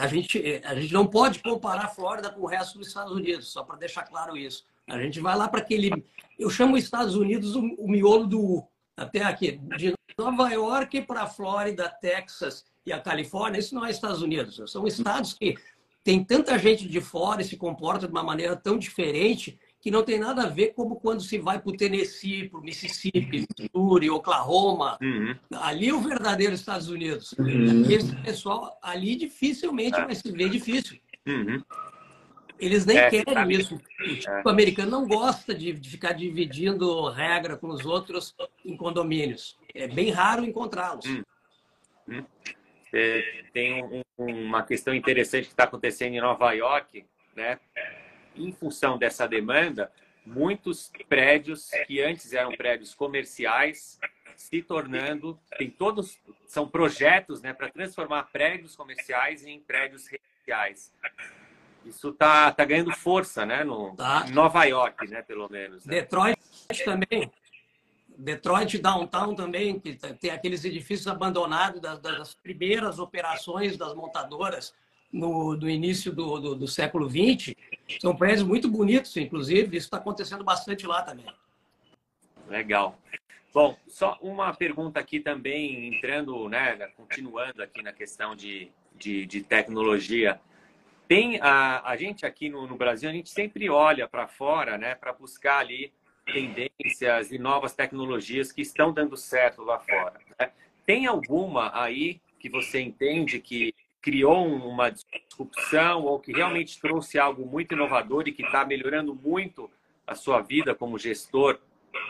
a gente, a gente não pode comparar a Flórida com o resto dos Estados Unidos, só para deixar claro isso. A gente vai lá para aquele. Eu chamo os Estados Unidos o, o miolo do U. Até aqui. De Nova York para a Flórida, Texas e a Califórnia, isso não é Estados Unidos. São estados que tem tanta gente de fora e se comporta de uma maneira tão diferente que não tem nada a ver como quando se vai para o Tennessee, para o Mississippi, Missouri, Oklahoma. Uhum. Ali é o verdadeiro Estados Unidos. Uhum. Esse pessoal ali dificilmente vai se ver difícil. Uhum. Eles nem é, querem tá... isso. O tipo é. americano não gosta de, de, ficar dividindo regra com os outros em condomínios. É bem raro encontrá-los. Hum. Hum. Tem um, uma questão interessante que está acontecendo em Nova York, né? em função dessa demanda, muitos prédios que antes eram prédios comerciais se tornando, tem todos, são projetos né, para transformar prédios comerciais em prédios residenciais. Isso está tá ganhando força, né? No tá. Nova York, né? Pelo menos. Né? Detroit também. Detroit Downtown também, que tem aqueles edifícios abandonados das, das primeiras operações das montadoras no, do início do, do, do século XX. São prédios muito bonitos, inclusive. Isso está acontecendo bastante lá também. Legal. Bom, só uma pergunta aqui também, entrando, né, continuando aqui na questão de, de, de tecnologia. Tem a, a gente aqui no, no Brasil, a gente sempre olha para fora, né, para buscar ali tendências e novas tecnologias que estão dando certo lá fora. Né? Tem alguma aí que você entende que criou uma disrupção ou que realmente trouxe algo muito inovador e que está melhorando muito a sua vida como gestor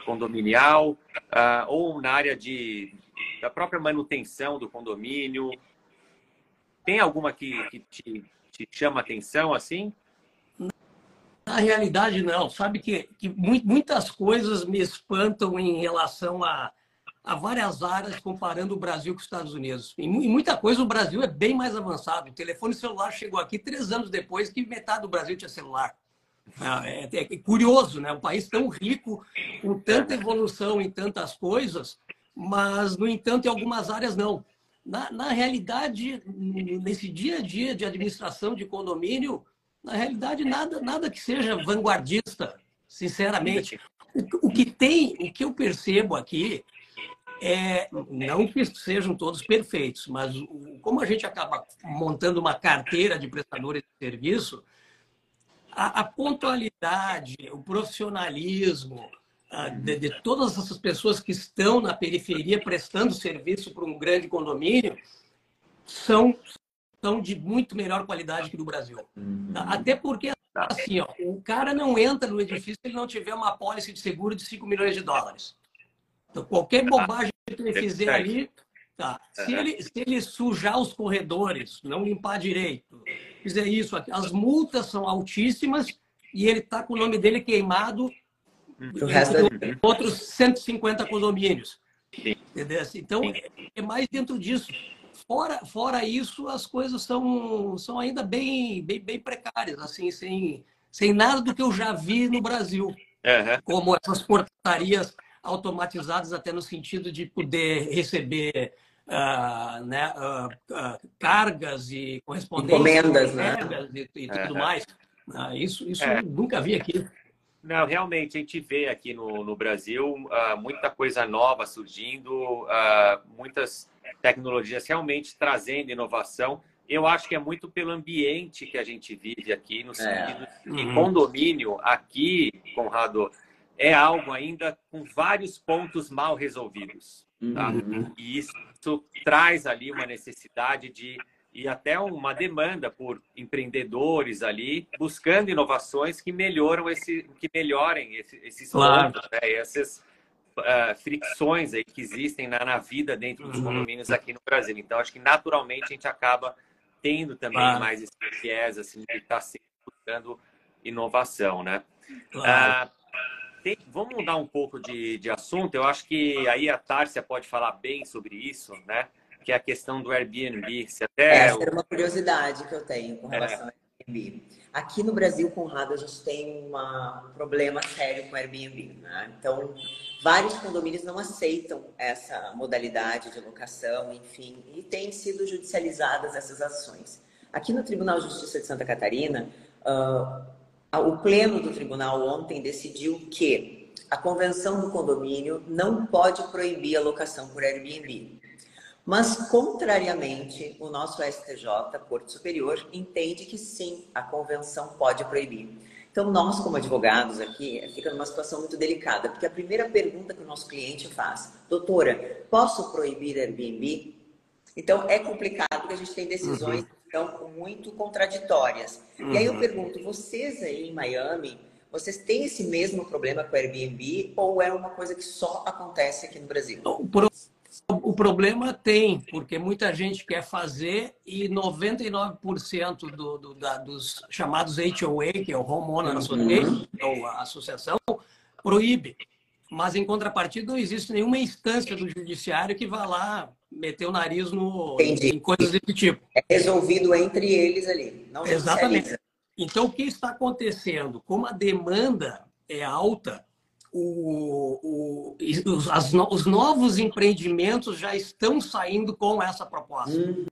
condominial uh, ou na área de, da própria manutenção do condomínio? Tem alguma que, que te, te chama atenção assim? Na realidade, não. Sabe que, que muitas coisas me espantam em relação a há várias áreas comparando o Brasil com os Estados Unidos. Em muita coisa, o Brasil é bem mais avançado. O telefone celular chegou aqui três anos depois que metade do Brasil tinha celular. É, é, é curioso, né? Um país tão rico, com tanta evolução em tantas coisas, mas, no entanto, em algumas áreas não. Na, na realidade, nesse dia a dia de administração de condomínio, na realidade, nada, nada que seja vanguardista, sinceramente. O, o que tem, o que eu percebo aqui é, não que sejam todos perfeitos, mas como a gente acaba montando uma carteira de prestadores de serviço, a, a pontualidade, o profissionalismo de, de, todas essas pessoas que estão na periferia prestando serviço para um grande condomínio são, são de muito melhor qualidade que no Brasil. Uhum. Até porque, assim, ó, o cara não entra no edifício se ele não tiver uma pólice de seguro de 5 milhões de dólares. Então, qualquer bobagem que ele fizer ali, tá. Se ele, se ele sujar os corredores, não limpar direito, fizer isso, as multas são altíssimas e ele está com o nome dele queimado o resto é... outros 150 condomínios. Entendeu? Então, é mais dentro disso. Fora, fora isso, as coisas são, são ainda bem, bem, bem precárias, assim, sem, sem nada do que eu já vi no Brasil. Uhum. Como essas portarias automatizadas até no sentido de poder receber uh, né, uh, uh, cargas e correspondências, encomendas, né? e, e tudo mais. isso isso é. nunca vi aqui. Não, realmente, a gente vê aqui no, no Brasil muita coisa nova surgindo, muitas tecnologias realmente trazendo inovação. Eu acho que é muito pelo ambiente que a gente vive aqui, no é. sentido é. que uhum. condomínio aqui, Conrado, é algo ainda com vários pontos mal resolvidos. Tá? Uhum. E isso traz ali uma necessidade de e até uma demanda por empreendedores ali buscando inovações que melhoram esse que melhorem esse, esses claro. pontos, né? essas uh, fricções aí que existem na, na vida dentro dos uhum. condomínios aqui no Brasil. Então acho que naturalmente a gente acaba tendo também claro. mais esse viés assim de estar tá sempre buscando inovação, né? Claro. Uh, tem, vamos mudar um pouco de, de assunto. Eu acho que aí a Tárcia pode falar bem sobre isso, né? Que é a questão do Airbnb. Se até Essa é uma curiosidade que eu tenho com relação é. ao Airbnb. Aqui no Brasil, Conrado, a gente tem uma, um problema sério com o Airbnb. Né? Então, vários condomínios não aceitam essa modalidade de locação, enfim, e têm sido judicializadas essas ações. Aqui no Tribunal de Justiça de Santa Catarina, uh, o pleno do tribunal ontem decidiu que a convenção do condomínio não pode proibir a locação por Airbnb. Mas, contrariamente, o nosso STJ, Corte Superior, entende que sim, a convenção pode proibir. Então, nós, como advogados aqui, fica numa situação muito delicada, porque a primeira pergunta que o nosso cliente faz, doutora, posso proibir Airbnb? Então, é complicado, porque a gente tem decisões uhum. então, muito contraditórias. Uhum. E aí eu uhum. pergunto, vocês aí em Miami, vocês têm esse mesmo problema com o Airbnb ou é uma coisa que só acontece aqui no Brasil? O, o problema tem, porque muita gente quer fazer e 99% do, do, da, dos chamados HOA, que é o Homeowner uhum. Association, ou a associação, proíbe. Mas, em contrapartida, não existe nenhuma instância do judiciário que vá lá meter o nariz no, em coisas desse tipo. É resolvido entre eles ali. Não Exatamente. Então, o que está acontecendo? Como a demanda é alta, o, o, os, as, os novos empreendimentos já estão saindo com essa proposta. Hum.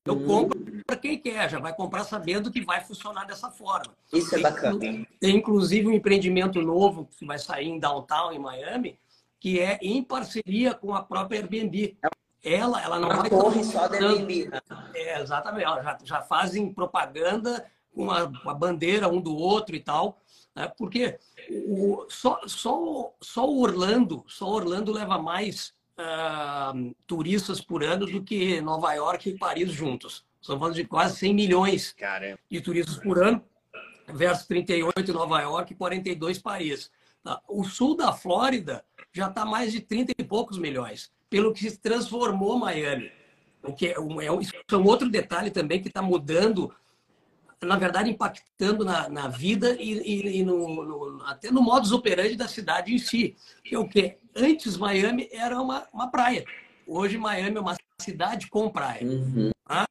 Então, compra para quem quer, já vai comprar sabendo que vai funcionar dessa forma. Isso é bacana. Tem, inclusive, um empreendimento novo que vai sair em downtown, em Miami, que é em parceria com a própria Airbnb. Ela, ela não uma vai... torre só da Airbnb. Né? É, exatamente. Já, já fazem propaganda com a, a bandeira um do outro e tal. Né? Porque o, só, só, só Orlando, só Orlando leva mais uh, turistas por ano do que Nova York e Paris juntos. Estamos falando de quase 100 milhões Caramba. de turistas por ano, versus 38 em Nova York e 42 Paris. Tá? O sul da Flórida já está mais de 30 e poucos milhões, pelo que se transformou Miami. O que é, um, é um outro detalhe também que está mudando na verdade, impactando na, na vida e, e, e no, no, até no modus operandi da cidade em si. Que é o quê? Antes, Miami era uma, uma praia. Hoje, Miami é uma cidade com praia. Uhum. Tá?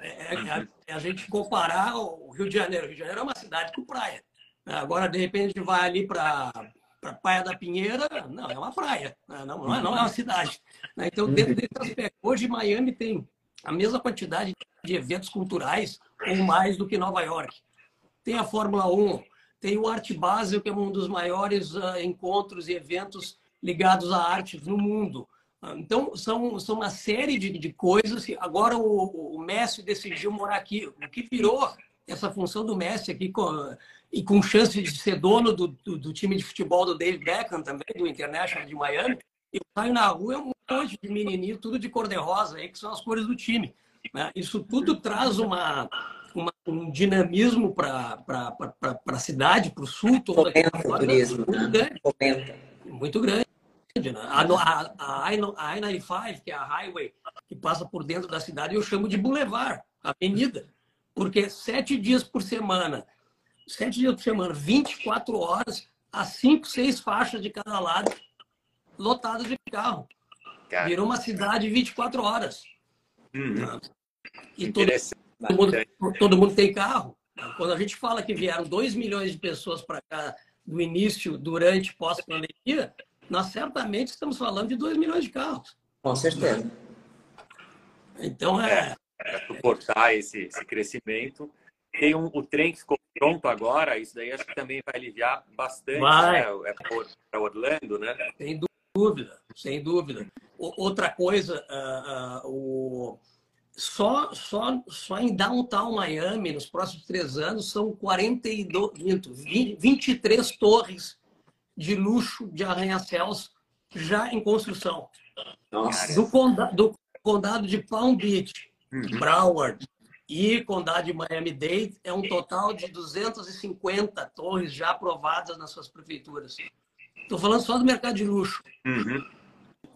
É, é, a, é, a, gente comparar o Rio de Janeiro. O Rio de Janeiro é uma cidade com praia. Agora, de repente, vai ali para para Praia da Pinheira, não, é uma praia, né? não, não, é, não é uma cidade. Né? Então, dentro desse aspecto, hoje Miami tem a mesma quantidade de eventos culturais ou mais do que Nova York. Tem a Fórmula 1, tem o Arte Basel, que é um dos maiores uh, encontros e eventos ligados à arte no mundo. Uh, então, são, são uma série de, de coisas. Agora, o, o Messi decidiu morar aqui. O que virou essa função do Messi aqui, com, e com chance de ser dono do, do, do, time de futebol do David Beckham também, do International de Miami, eu saio na rua, é um monte de menininho, tudo de cor-de-rosa, aí, que são as cores do time. Né? Isso tudo traz uma, uma um dinamismo para a cidade, para o sul. Toda Fomenta o turismo. Muito né? grande. Muito grande. Né? A, a, a I-95, que é a highway que passa por dentro da cidade, eu chamo de boulevard, avenida. Porque sete dias por semana, sete dias por semana, 24 horas, a cinco, seis faixas de cada lado, lotadas de carro. Virou uma cidade 24 horas. Uhum. E todo, todo, mundo, todo mundo tem carro. Quando a gente fala que vieram 2 milhões de pessoas para cá no início, durante, pós-pandemia, nós certamente estamos falando de 2 milhões de carros. Com certeza. Então é. é para suportar esse, esse crescimento. Tem um, o trem que ficou pronto agora, isso daí acho que também vai aliviar bastante vai. Né? É para Orlando, né? Sem dúvida, sem dúvida. Outra coisa, uh, uh, o só, só, só em Downtown Miami, nos próximos três anos, são 42, 20, 23 torres de luxo de arranha-céus já em construção. Nossa. Do, conda, do condado de Palm Beach, uhum. Broward e condado de Miami-Dade, é um total de 250 torres já aprovadas nas suas prefeituras. Estou falando só do mercado de luxo. Uhum.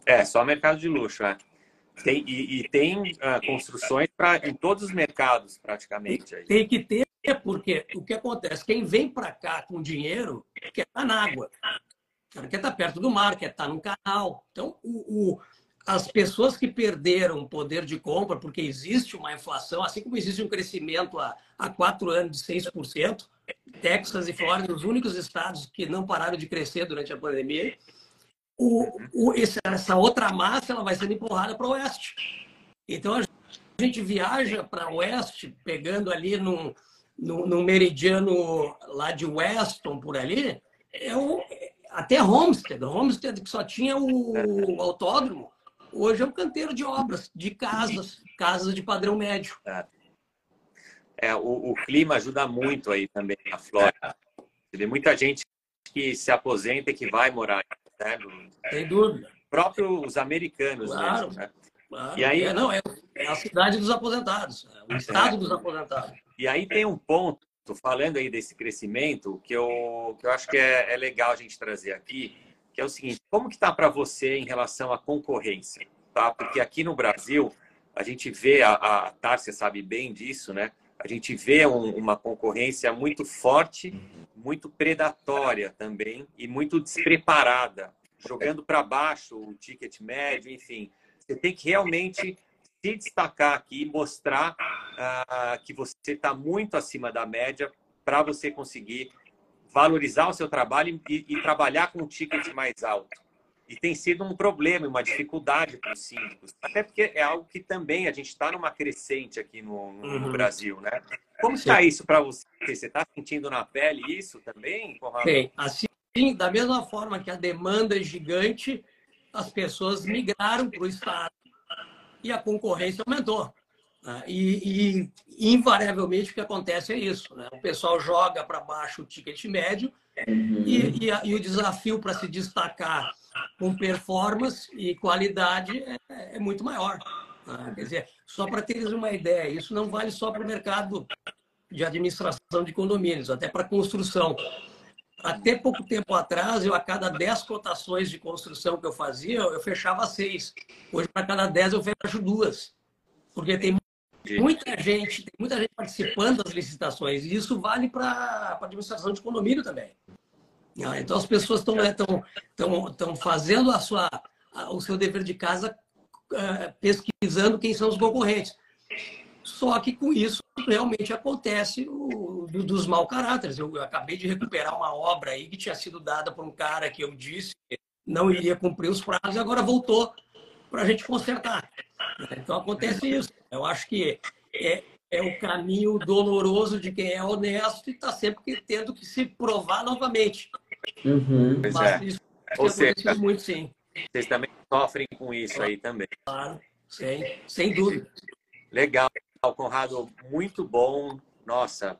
É, só mercado de luxo, é. Tem, e, e tem uh, construções pra, em todos os mercados, praticamente. Aí. Tem que ter, porque o que acontece? Quem vem para cá com dinheiro quer estar tá na água, quer estar tá perto do mar, quer estar tá num canal. Então, o, o, as pessoas que perderam o poder de compra, porque existe uma inflação, assim como existe um crescimento há, há quatro anos de 6%, Texas e Flórida, os únicos estados que não pararam de crescer durante a pandemia, o, o, essa outra massa ela vai sendo empurrada para o oeste. Então a gente viaja para o oeste, pegando ali no, no, no, meridiano lá de Weston, por ali, é o, até Homestead. Homestead que só tinha o, o autódromo. hoje é um canteiro de obras, de casas, casas de padrão médio. É. É, o, o, clima ajuda muito aí também na Flórida. Tem muita gente que se aposenta e que vai morar. Né? Sem dúvida. Próprios americanos claro, mesmo, né? Claro. E aí, é, não, é, a cidade dos aposentados, é o estado é. dos aposentados. E aí tem um ponto, falando aí desse crescimento, que eu, que eu acho que é, é legal a gente trazer aqui, que é o seguinte, como que está para você em relação à concorrência? Tá? Porque aqui no Brasil, a gente vê, a, a Tárcia sabe bem disso, né? A gente vê um, uma concorrência muito forte, muito predatória também e muito despreparada, jogando para baixo o ticket médio, enfim. Você tem que realmente se destacar aqui e mostrar uh, que você está muito acima da média para você conseguir valorizar o seu trabalho e, e trabalhar com um ticket mais alto. E tem sido um problema, uma dificuldade para os síndicos. Até porque é algo que também a gente está numa crescente aqui no, no uhum. Brasil, né? Como está isso para você? Você está sentindo na pele isso também, Conrado? Sim, assim, da mesma forma que a demanda é gigante, as pessoas migraram para o Estado e a concorrência aumentou. Né? E, e, invariavelmente, o que acontece é isso. Né? O pessoal joga para baixo o ticket médio uhum. e, e, e o desafio para se destacar com performance e qualidade é, é muito maior. Né? Quer dizer, só para teres uma ideia, isso não vale só para o mercado de administração de condomínios, até para construção. Até pouco tempo atrás, eu a cada 10 cotações de construção que eu fazia, eu fechava seis. Hoje, para cada 10, eu fecho duas. Porque tem muita gente, tem muita gente participando das licitações. E isso vale para a administração de condomínio também. Então as pessoas estão né, fazendo a sua, o seu dever de casa uh, pesquisando quem são os concorrentes. Só que com isso realmente acontece o, do, dos mau caráteres. Eu, eu, acabei de recuperar uma obra aí que tinha sido dada por um cara que eu disse que não iria cumprir os prazos e agora voltou para a gente consertar. Então acontece isso. Eu acho que é, é o caminho doloroso de quem é honesto e está sempre tendo que se provar novamente. Uhum. Mas é. isso Ou seja, muito, sim. Vocês também sofrem com isso aí também. Claro, sim, sem dúvida. Legal, Conrado, muito bom. Nossa,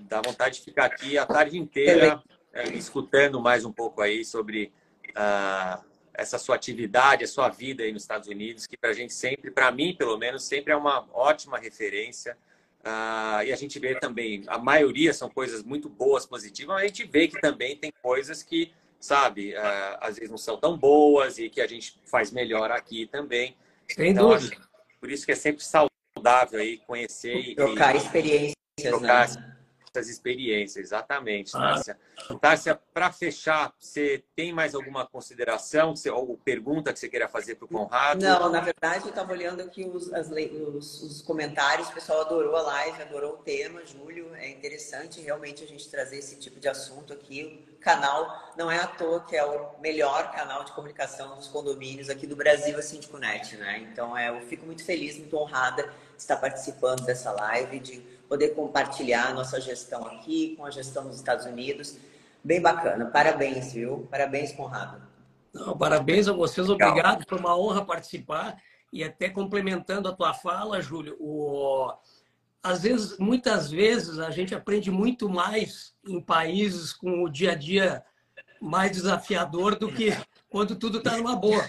dá vontade de ficar aqui a tarde inteira é, escutando mais um pouco aí sobre uh, essa sua atividade, a sua vida aí nos Estados Unidos, que para a gente sempre, para mim pelo menos, sempre é uma ótima referência. Uh, e a gente vê também, a maioria são coisas muito boas, positivas, mas a gente vê que também tem coisas que, sabe, uh, às vezes não são tão boas e que a gente faz melhor aqui também. Sem então, dúvida. Acho, por isso que é sempre saudável aí conhecer e trocar experiências. Trocar né? Essas experiências, exatamente, ah. Tássia. Tássia, para fechar, você tem mais alguma consideração ou pergunta que você queira fazer para o Conrado? Não, na verdade, eu estava olhando aqui os, as, os, os, comentários, o pessoal adorou a live, adorou o tema, Júlio, é interessante realmente a gente trazer esse tipo de assunto aqui. O canal não é à toa que é o melhor canal de comunicação dos condomínios aqui do Brasil, a Síndico.net, né? Então, é, eu fico muito feliz, muito honrada de estar participando dessa live, de poder compartilhar a nossa gestão aqui com a gestão dos Estados Unidos. Bem bacana. Parabéns, viu? Parabéns, Conrado. Não, parabéns a vocês, Legal. obrigado. Foi uma honra participar. E até complementando a tua fala, Júlio, o... às vezes, muitas vezes, a gente aprende muito mais em países com o dia a dia mais desafiador do que quando tudo está numa boa.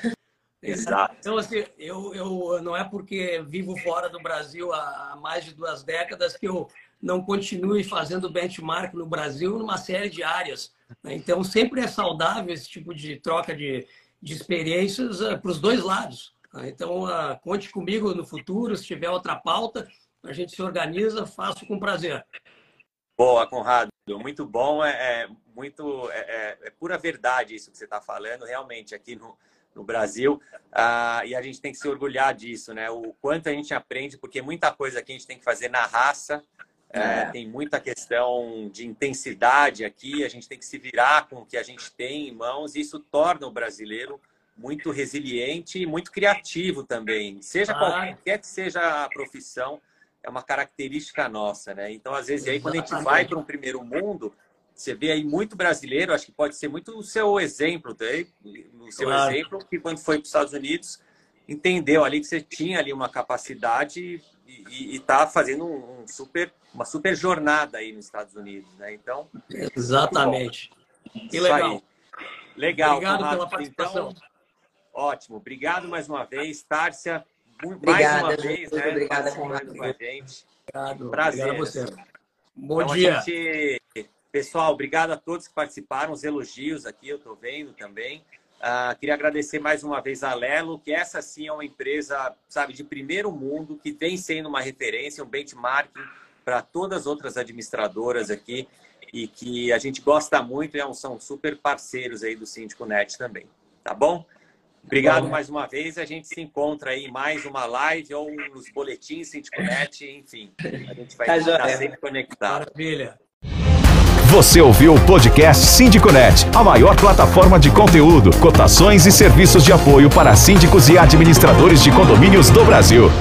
Exato. Então, assim, eu, eu não é porque vivo fora do Brasil há mais de duas décadas que eu não continue fazendo benchmark no Brasil numa série de áreas. Né? Então, sempre é saudável esse tipo de troca de, de experiências uh, para os dois lados. Né? Então, uh, conte comigo no futuro, se tiver outra pauta, a gente se organiza, faço com prazer. Boa, Conrado. Muito bom. É, é muito é, é, é pura verdade isso que você está falando. Realmente, aqui no, no Brasil. Ah, e a gente tem que se orgulhar disso, né? O quanto a gente aprende, porque muita coisa aqui a gente tem que fazer na raça. É. É, tem muita questão de intensidade aqui, a gente tem que se virar com o que a gente tem em mãos, e isso torna o brasileiro muito resiliente e muito criativo também. Seja ah. qualquer que seja a profissão, é uma característica nossa, né? Então, às vezes, aí, quando a gente vai para um primeiro mundo, você vê aí muito brasileiro, acho que pode ser muito o seu exemplo, tá? o seu claro. exemplo, que quando foi para os Estados Unidos entendeu ali que você tinha ali uma capacidade e está fazendo um, um, super, uma super jornada aí nos Estados Unidos, né? Então. Exatamente. Que legal. Aí. Legal. Obrigado Conrado. pela participação. Então, ótimo. Obrigado mais uma vez, Tárcia. Obrigada, mais uma vez, né? Obrigada, Conrado. Com a gente. Obrigado. Prazer. Obrigado a você. Bom então, dia. Pessoal, obrigado a todos que participaram, os elogios aqui, eu estou vendo também. Uh, queria agradecer mais uma vez a Lelo, que essa sim é uma empresa, sabe, de primeiro mundo, que vem sendo uma referência, um benchmarking para todas as outras administradoras aqui e que a gente gosta muito e são super parceiros aí do Síndico Net também, tá bom? Obrigado mais uma vez. A gente se encontra aí mais uma live ou nos boletins Síndico Net, enfim. A gente vai tá estar sempre conectado. Maravilha. Você ouviu o podcast SíndicoNet, a maior plataforma de conteúdo, cotações e serviços de apoio para síndicos e administradores de condomínios do Brasil.